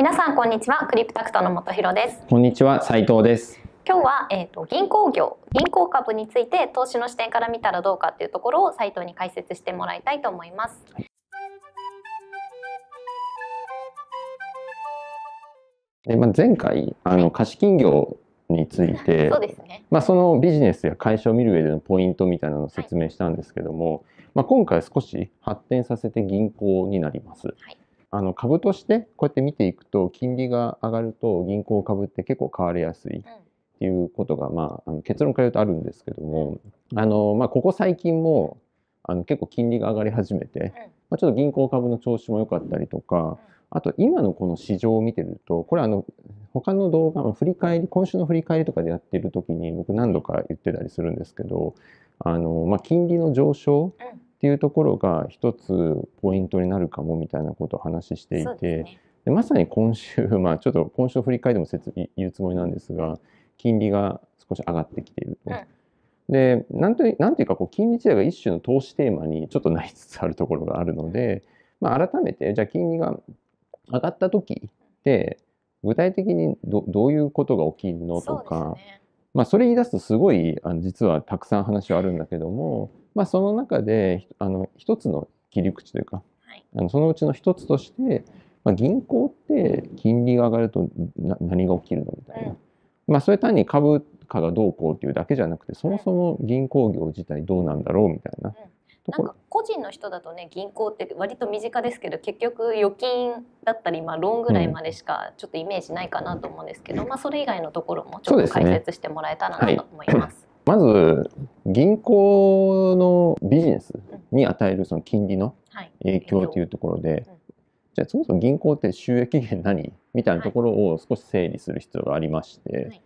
皆さんこんにちは。クリプタクトの本博です。こんにちは斉藤です。今日は、えーと、銀行業銀行株について投資の視点から見たらどうかっていうところを斉藤に解説してもらいたいと思います、はいでまあ、前回あの貸金業についてそうですね、まあ、そのビジネスや会社を見る上でのポイントみたいなのを説明したんですけども、はい、まあ、今回少し発展させて銀行になります。はいあの株としてこうやって見ていくと金利が上がると銀行株って結構買われやすいっていうことが、まあ、あの結論から言うとあるんですけども、あのまあ、ここ最近もあの結構金利が上がり始めて、まあ、ちょっと銀行株の調子も良かったりとかあと今のこの市場を見てるとこれあの他の動画の振り返り今週の振り返りとかでやってる時に僕何度か言ってたりするんですけどあの、まあ、金利の上昇っていうところが一つポイントになるかもみたいなことを話していて、ね、でまさに今週、まあ、ちょっと今週の振り返りでも説言うつもりなんですが金利が少し上がってきていると。うんでなんとなんていうかこう金利自体が一種の投資テーマにちょっとなりつつあるところがあるので、まあ、改めてじゃあ金利が上がった時って具体的にどどういうことが起きるのとか、ね、まあ、それ言い出すとすごいあの実はたくさん話はあるんだけども、まあ、その中であの一つの切り口というか、はい、あのそのうちの一つとして、まあ、銀行って金利が上がると何が起きるのみたいな、うん、まあ、それ単に株価がどうこうっていうだけじゃなくてそもそも銀行業自体どうなんだろうみたいな。なんか個人の人だとね銀行って割と身近ですけど結局預金だったり、まあ、ローンぐらいまでしかちょっとイメージないかなと思うんですけど、うん、まあ、それ以外のところもちょっと解説してもらえたらなと思います。まず銀行のビジネスに与えるその金利の影響というところで、じゃあそもそも銀行って収益源何？みたいなところを少し整理する必要がありまして、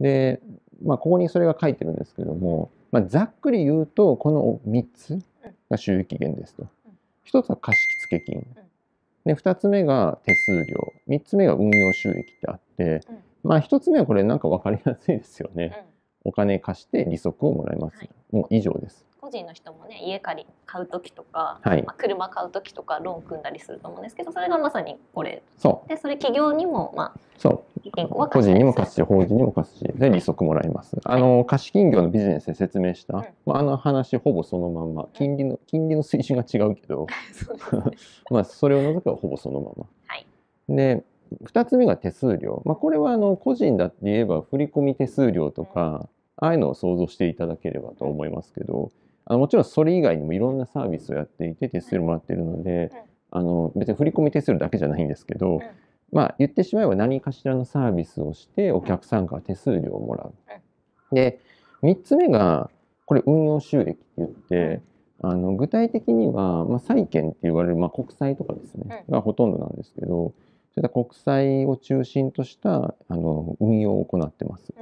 で、まあ、ここにそれが書いてるんですけども、まあ、ざっくり言うとこの3つが収益源ですと。1つは貸付金。で2つ目が手数料。3つ目が運用収益ってあって、まあ1つ目はこれなんか分かりやすいですよね。お金貸して利息をもらいます、はい、もう以上です。個人の人もね家借り買う時とか、はい、まあ、車買う時とかローン組んだりすると思うんですけどそれがまさにこれ。そう。でそれ企業にもまあそう。銀行は個人にも貸すし法人にも貸すしで利息もらいます、はい、あの貸金業のビジネスで説明した、まあ、あの話ほぼそのまんま。金利の金利の水準が違うけど まあそれを除くはほぼそのまま、はい、で2つ目が手数料、まあ、これはあの個人だって言えば振込手数料とか、ああいうのを想像していただければと思いますけど、あのもちろんそれ以外にもいろんなサービスをやっていて手数料もらっているので、あの別に振込手数料だけじゃないんですけど、まあ言ってしまえば何かしらのサービスをしてお客さんから手数料をもらう。で、3つ目がこれ運用収益って言って、あの具体的には、まあ、債券って言われる、まあ、国債とかですね、がほとんどなんですけど、そういった国債を中心としたあの運用を行ってます。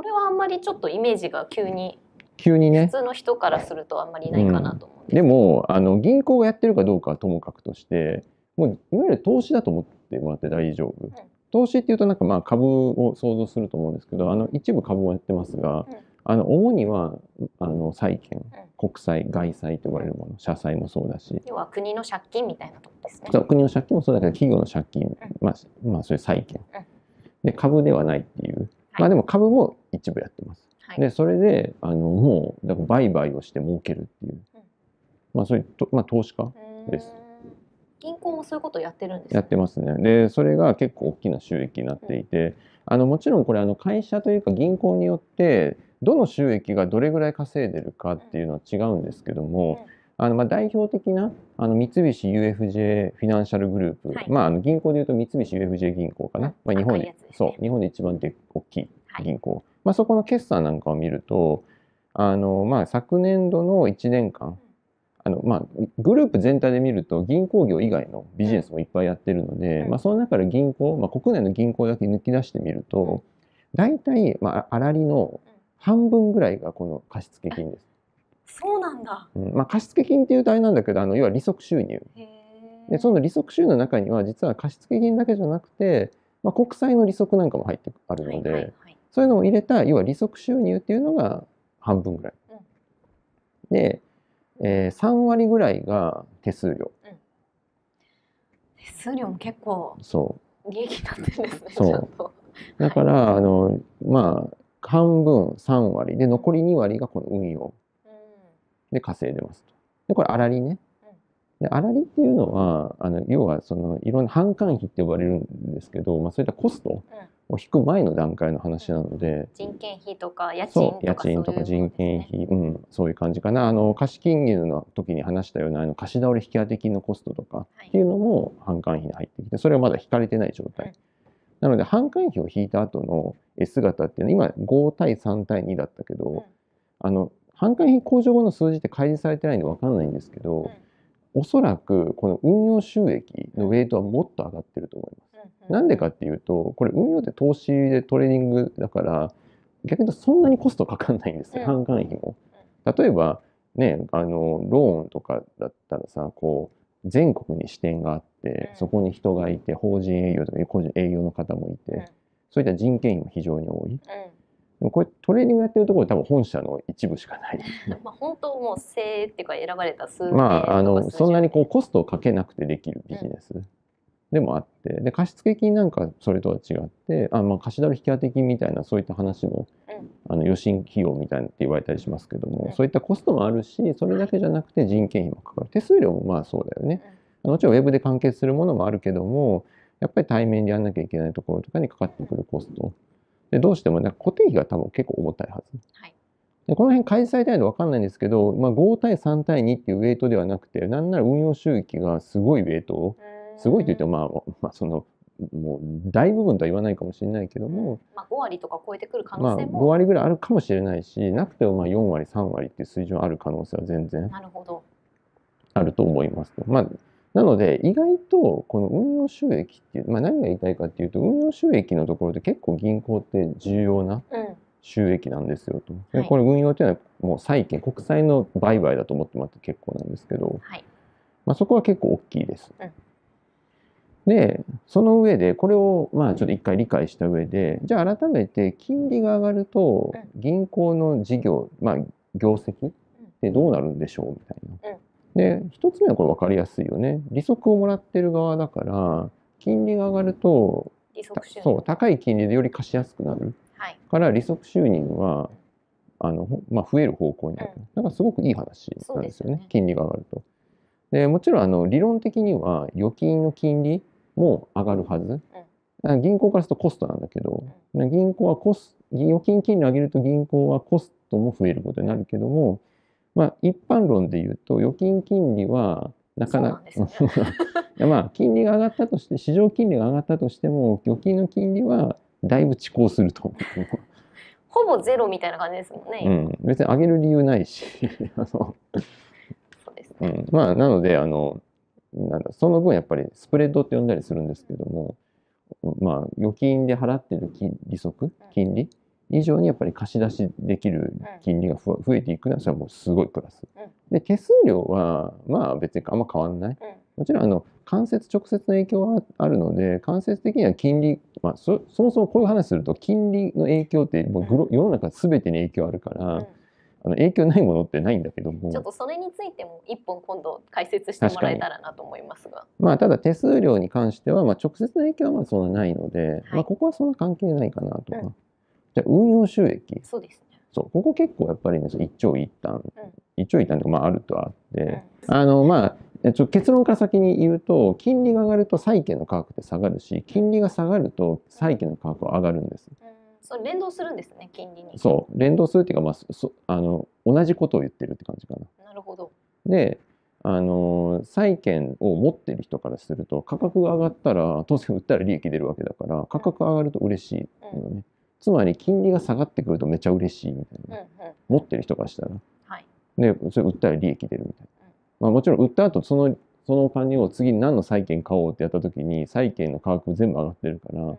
うんこれはあんまりちょっとイメージが急に急にね。普通の人からするとあんまりないかなと思うんで、うん、でもあの銀行がやってるかどうかはともかくとしてもういわゆる投資だと思ってもらって大丈夫、うん、投資っていうとなんかまあ株を想像すると思うんですけどあの一部株もやってますが、うん、あの主にはあの債券、国債外債と呼ばれるもの。社債もそうだし。要は国の借金みたいなとこですね。国の借金もそうだけど企業の借金、まあ、まあそういう債券、で株ではないっていう。まあでも株も一部やってます。はい、でそれであのもうだから売買をして儲けるっていう、うん、まあそういうと、まあ、投資家です。銀行もそういうことやってるんです、ね、やってますね。でそれが結構大きな収益になっていて、うん、あのもちろんこれあの会社というか銀行によってどの収益がどれぐらい稼いでるかっていうのは違うんですけども、うん。あのまあ代表的なあの三菱 UFJ フィナンシャルグループ、はい、まあ、あの銀行でいうと三菱 UFJ 銀行かな、まあ、日本で、ね、そう日本で一番で大きい銀行、はい、まあ、そこの決算なんかを見るとあの、まあ、昨年度の1年間あのまあ、グループ全体で見ると銀行業以外のビジネスもいっぱいやってるので、うん、まあ、その中で銀行、まあ、国内の銀行だけ抜き出してみると大体、まあ、粗利の半分ぐらいがこの貸付金です。そうなんだ、うん、まあ、貸付金っていうとあれなんだけどあの要は利息収入。でその利息収入の中には実は貸付金だけじゃなくて、まあ、国債の利息なんかも入ってあるので、はいはいはい、そういうのを入れた要は利息収入っていうのが半分ぐらい、うん、で、えー、3割ぐらいが手数料、うん、手数料も結構そ利益になってるんですね。そう。ちゃんと。だから、あのまあ半分3割。で残り2割がこの運用うん。で稼いでますと。でこれ粗利ね。で粗利っていうのはあの要はそのいろんな販管費って呼ばれるんですけど、まあ、そういったコストを引く前の段階の話なので、人件費とか家賃そとかう家賃とか人件のですね。費、うん、そういう感じかな。あの貸金融の時に話したようなあの貸し倒れ引き当て金のコストとかはい。っていうのも販管費に入ってきてそれはまだ引かれてない状態、うん。なので販管費を引いた後の型っていうのは今5対3対2だったけど、うん。あの販管費控除後の数字って開示されてないんで分かんないんですけど、おそらくこの運用収益のウェイトはもっと上がってると思います。なんでかっていうとこれ運用って投資でトレーディングだから逆に言うとそんなにコストかかんないんですよ、うん。販管費も。例えばねあのローンとかだったらさこう全国に支店があってうん。そこに人がいて法人営業とか個人営業の方もいて、うん。そういった人件費も非常に多い。うでもこれトレーディングやってるところ多分本社の一部しかない。ん まあ本当もう精鋭っていうか選ばれた数名まあ、あのそんなにこうコストをかけなくてできるビジネスでもあって、で貸付金なんかそれとは違ってあ、まあ、貸し倒れ引き当て金みたいなそういった話も、うん。あの与信費用みたいなって言われたりしますけども、うん。そういったコストもあるしそれだけじゃなくて人件費もかかる。手数料もまあそうだよね。もちろんウェブで完結するものもあるけどもやっぱり対面でやんなきゃいけないところとかにかかってくるコストでどうしてもなんか固定費が多分結構重たいはず。はい。でこの辺開示されてないので分かんないんですけど、まあ、5対3対2っていうウェイトではなくてなんなら運用収益がすごいウェイト。をすごいと言っても、まあ、まあそのもう大部分とは言わないかもしれないけども、まあ5割とか超えてくる可まあ、5能性も割ぐらいあるかもしれないしなくてもまあ4割3割っていう水準ある可能性は全然なるほど。あると思いますと。まあなので意外とこの運用収益っていう、まあ、何が言いたいかっていうと運用収益のところで結構銀行って重要なうん収益なんですよと。これ運用っていうのはもう債券国債の売買だと思ってもらって結構なんですけど、はいまあ、そこは結構大きいです。うんでその上でこれをまあちょっと一回理解した上でじゃあ改めて金利が上がるとう銀行の事業まあ業績ってどうなるんでしょうみたいな。で一つ目はこれ分かりやすいよね。利息をもらってる側だから金利が上がると利息収入。そう高い金利でより貸しやすくなる。はい。から利息収入はあの、ほまあ、増える方向になる、うん。だからすごくいい話なんですよね。ね。金利が上がると。でもちろんあの理論的には預金の金利も上がるはず、あ銀行からするとコストなんだけど、銀行はコス預金金利上げると銀行はコストも増えることになるけども、まあ、一般論で言うと預金金利はなかなかそうなんです いやまあ金利が上がったとして市場金利が上がったとしても預金の金利はだいぶ遅行すると。思う。ほぼゼロみたいな感じですもんね、今うん、別に上げる理由ないし。あの、そうですね、うん、まあなのであのなんだその分やっぱりスプレッドって呼んだりするんですけどもまあ預金で払ってる金利息金利以上にやっぱり貸し出しできる金利がふ増えていくのはそれはもうすごいプラス。うん。で手数料はまあ別にあんま変わんない。うん。もちろんあの間接直接の影響はあるので間接的には金利、まあ、そそもそもこういう話すると金利の影響ってもうグロ世の中全てに影響あるから、うん。あの影響ないものってないんだけども。ちょっとそれについても一本今度解説してもらえたらなと思いますが。まあただ手数料に関しては、まあ、直接の影響はまあそんなないので、まあ、ここはそんな関係ないかなとか、うんじゃあ運用収益そうですね。そうここ結構やっぱりね一長一短、一長一短とかまああるとはあって、うんあのまあえちょ結論から先に言うと金利が上がると債券の価格って下がるし金利が下がると債券の価格は上がるんです。うんそれ連動するんですね、金利に。そう連動するっていうか、まあ、そそあの同じことを言ってるって感じかな。なるほど。であの債券を持ってる人からすると価格が上がったら当然売ったら利益出るわけだから価格が上がると嬉しいのね、つまり金利が下がってくるとめっちゃ嬉しいみたいな、うんうん。持ってる人からしたら。はい。でそれ売ったら利益出るみたいな、うん。まあ、もちろん売った後そのそのお金を次に何の債券買おうってやった時に債券の価格全部上がってるから、ん。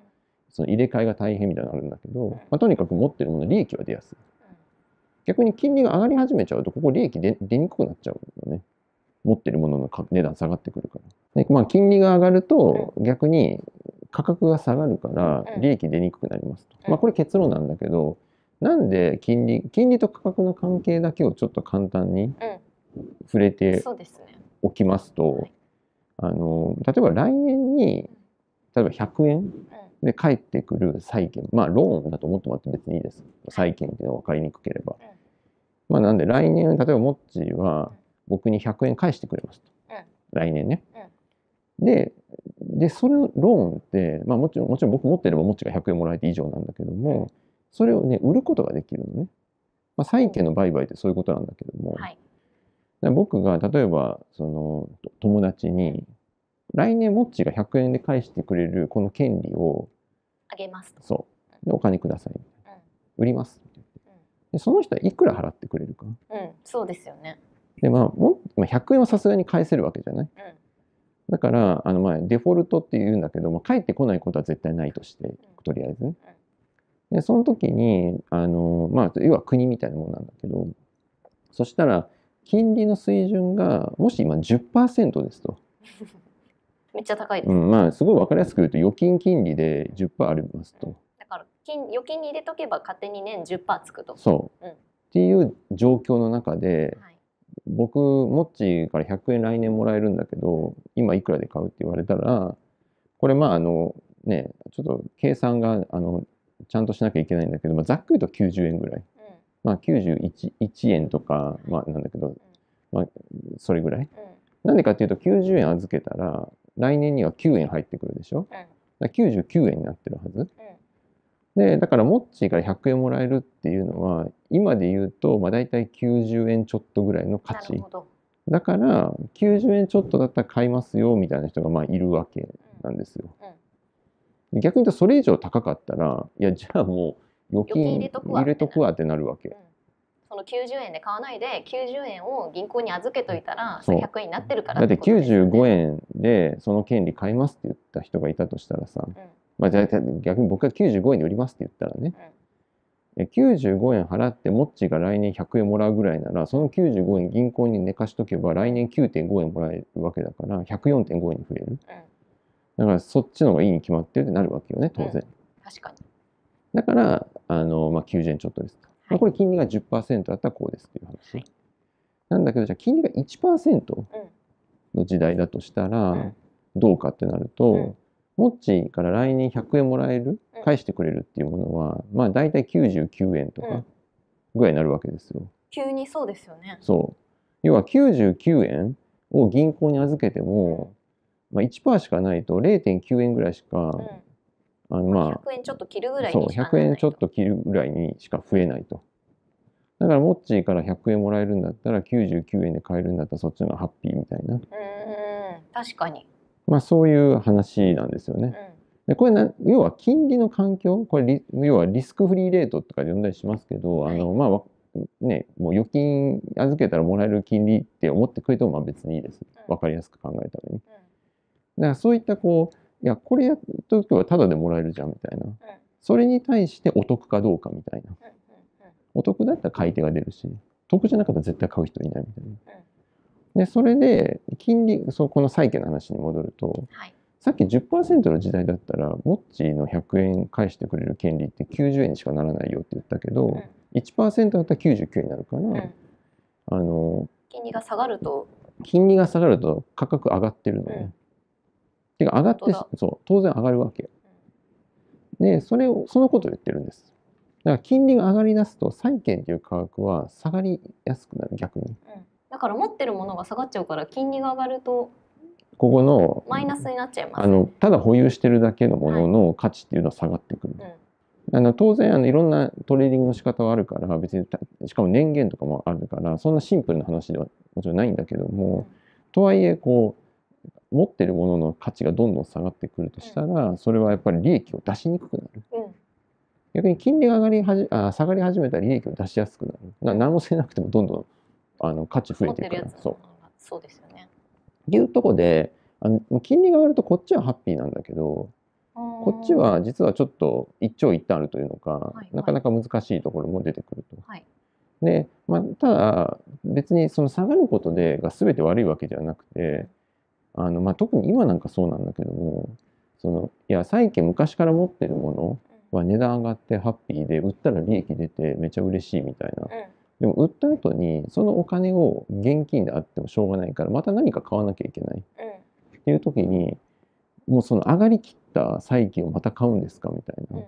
その入れ替えが大変みたいなのあるんだけど、ん。まあ、とにかく持ってるもの利益は出やすい。逆に金利が上がり始めちゃうとここ利益出出にくくなっちゃうのね。持ってるものの価値段下がってくるから。で、まあ、金利が上がると逆に価格が下がるからうん。利益出にくくなりますと、うん。まあこれ結論なんだけどなんで金利金利と価格の関係だけをちょっと簡単に触れうん。て。おきますと、はいあの例えば来年に例えば100円で返ってくる債券まあローンだと思ってもらって別にいいです。債券っていうのは分かりにくければ、うん。まあなんで来年例えばモッチーは僕に100円返してくれますと、うん。来年ね、ででそれのローンって、まあ、もちろんもちろん僕持ってればモッチーが100円もらえて以上なんだけども、それをね売ることができるのね、まあ、債券の売買ってそういうことなんだけども、はい。で僕が例えばそのと友達に来年モッチーが100円で返してくれるこの権利をあげますと。そう。でお金ください。うん。売ります。でその人はいくら払ってくれるか。うん、うん、そうですよね。でまあもまあ100円はさすがに返せるわけじゃない。うんだからあのまあデフォルトって言うんだけども返ってこないことは絶対ないとしてとりあえずねでその時にあのまあ要は国みたいなものなんだけどそしたら金利の水準がもし今10%ですと、めっちゃ高いです。うん、まあすごい分かりやすく言うと預金金利で10%ありますとだから金預金に入れとけば勝手に年10%つくと。そう、うんっていう状況の中ではい。僕モッチーから100円来年もらえるんだけど今いくらで買うって言われたらこれまああのねちょっと計算があのちゃんとしなきゃいけないんだけど、まあ、ざっくりと90円ぐらい。うん。まあ91 1円とかまあなんだけどそれぐらい。うん。なんでかっていうと90円預けたら来年には9円入ってくるでしょ？うん。だから99円になってるはず。うんでだからモッチーから100円もらえるっていうのは今で言うとまあ大体90円ちょっとぐらいの価値。だから90円ちょっとだったら買いますよみたいな人がまあいるわけなんですよ。で逆に言うとそれ以上高かったらいやじゃあもう預金入れとくわってなる。わけ。うん。その90円で買わないで90円を銀行に預けといたらそう。100円になってるからだってことですよね。95円でその権利買いますって言った人がいたとしたらさ、うんまあ、じゃあ逆に僕が95円で売りますって言ったらね、え95円払ってモッチーが来年100円もらうぐらいならその95円銀行に寝かしとけば来年9.5円もらえるわけだから104.5円に増える。うん。だからそっちの方がいいに決まってるってなるわけよね当然、確かに。だからあの、まあ、90円ちょっとですと、まあこれ金利が10%だったらこうですっていう話、はい。なんだけどじゃあ金利が1%うん。の時代だとしたらうん。どうかってなると、うんモッチーから来年100円もらえる？うん。返してくれるっていうものは、まあ大体99円とかうん。ぐらいになるわけですよ。急にそうですよね。そう。要は99円を銀行に預けても、まあ、1%しかないと0.9円ぐらいしか、うん。あのまあ100円ちょっと切るぐらいそうにしかなら100ない円ちょっと切るぐらいにしか増えないと。だからモッチーから100円もらえるんだったら99円で買えるんだったらそっちのハッピーみたいな、うーん。確かに。まあ、そういう話なんですよね。うん。でこれな要は金利の環境これリ要はリスクフリーレートとかで呼んだりしますけど、はい。あのまあわねもう預金預けたらもらえる金利って思ってくれてもまあ別にいいです。うん。分かりやすく考えるために。だからそういったこういやこれやっとけばタダでもらえるじゃんみたいな。それに対してお得かどうかみたいな。お得だったら買い手が出るし得じゃなかったら絶対買う人いないみたいなでそれで金利そうこの債券の話に戻るとはい。さっき10%の時代だったら、モッチーの100円返してくれる権利って90円にしかならないよって言ったけど、1%だったら99円になるから、うんうんあの、金利が下がると、金利が下がると価格上がってるのね。うんてか上がってそう、当然上がるわけ。で、それを、そのことを言ってるんです。だから金利が上がり出すと、債券っていう価格は下がりやすくなる、逆に。うんだから持ってるものが下がっちゃうから金利が上がるとここの、マイナスになっちゃいます。あの、ただ保有してるだけのものの価値っていうのは下がってくる。うん。あの当然あのいろんなトレーディングの仕方はあるから別にたしかも年限とかもあるからそんなシンプルな話ではもちろんないんだけども、とはいえこう持ってるものの価値がどんどん下がってくるとしたら、それはやっぱり利益を出しにくくなる。うん。逆に金利が上がりはじあ下がり始めたら利益を出しやすくなる。な何もせなくてもどんどんあの価値増えてくからそう。そうですよね。っていうとこであの金利が上がるとこっちはハッピーなんだけどこっちは実はちょっと一長一短あるというのか、はいなかなか難しいところも出てくると。はい。で、まあ、ただ別にその下がることでが全て悪いわけではなくてあの、まあ、特に今なんかそうなんだけどもそのいや債券昔から持ってるものは値段上がってハッピーで売ったら利益出てめちゃ嬉しいみたいなうんうんでも売った後にそのお金を現金であってもしょうがないからまた何か買わなきゃいけない。うんっていう時にもうその上がりきった債券をまた買うんですかみたいな、うん。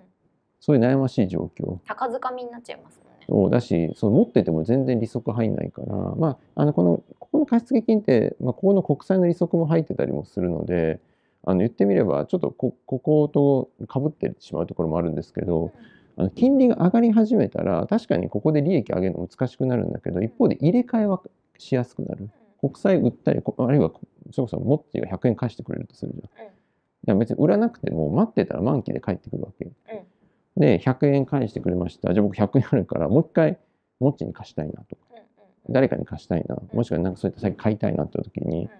そういう悩ましい状況。高掴みになっちゃいますもんね。をだしその持ってても全然利息入んないから、まあ、あのこのここの貸付金って、まあ、ここの国債の利息も入ってたりもするのであの言ってみればちょっとここことかぶってしまうところもあるんですけどあの金利が上がり始めたら確かにここで利益上げるの難しくなるんだけど一方で入れ替えはしやすくなる。国債売ったりこあるいはそれこそモッチーが100円貸してくれるとするじゃん。うん。いや別に売らなくても待ってたら満期で返ってくるわけ。で100円返してくれました。じゃあ僕100円あるからもう一回モッチーに貸したいなと。かうんうん。誰かに貸したいな。もしくはなんかそういった先買いたいなって時にうん。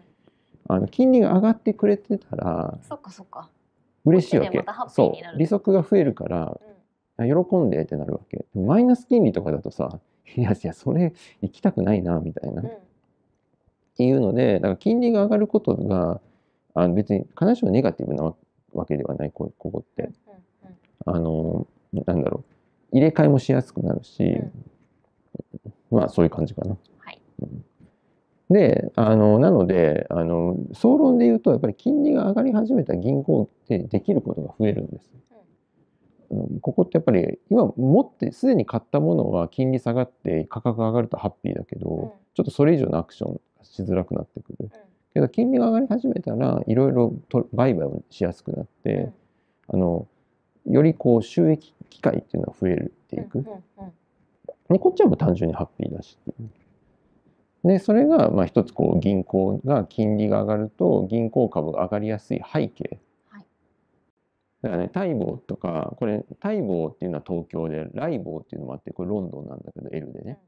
あの金利が上がってくれてたらそっかそっか。嬉しいわけ。そう。利息が増えるからうん喜んでってなるわけ。マイナス金利とかだとさいやいやそれ行きたくないなみたいな、うん。っていうのでだから金利が上がることがあの別に必ずしもネガティブなわわけではないこここって。あのなんだろう。入れ替えもしやすくなるし、うん。まあそういう感じかな。はい。うん。であのなのであの総論で言うとやっぱり金利が上がり始めた銀行ってできることが増えるんです。ここってやっぱり今持ってすでに買ったものは金利下がって価格が上がるとハッピーだけど、うんちょっとそれ以上のアクションしづらくなってくる。けど金利が上がり始めたらいろいろと売買をしやすくなって、あのよりこう収益機会っていうのは増えるっていく。うんうんうんでこっちはもう単純にハッピーだしっていう。でそれがまあ一つこう銀行が金利が上がると銀行株が上がりやすい背景。だからねタイボーとかこれタイボーっていうのは東京でライボーっていうのもあってこれロンドンなんだけど L でね。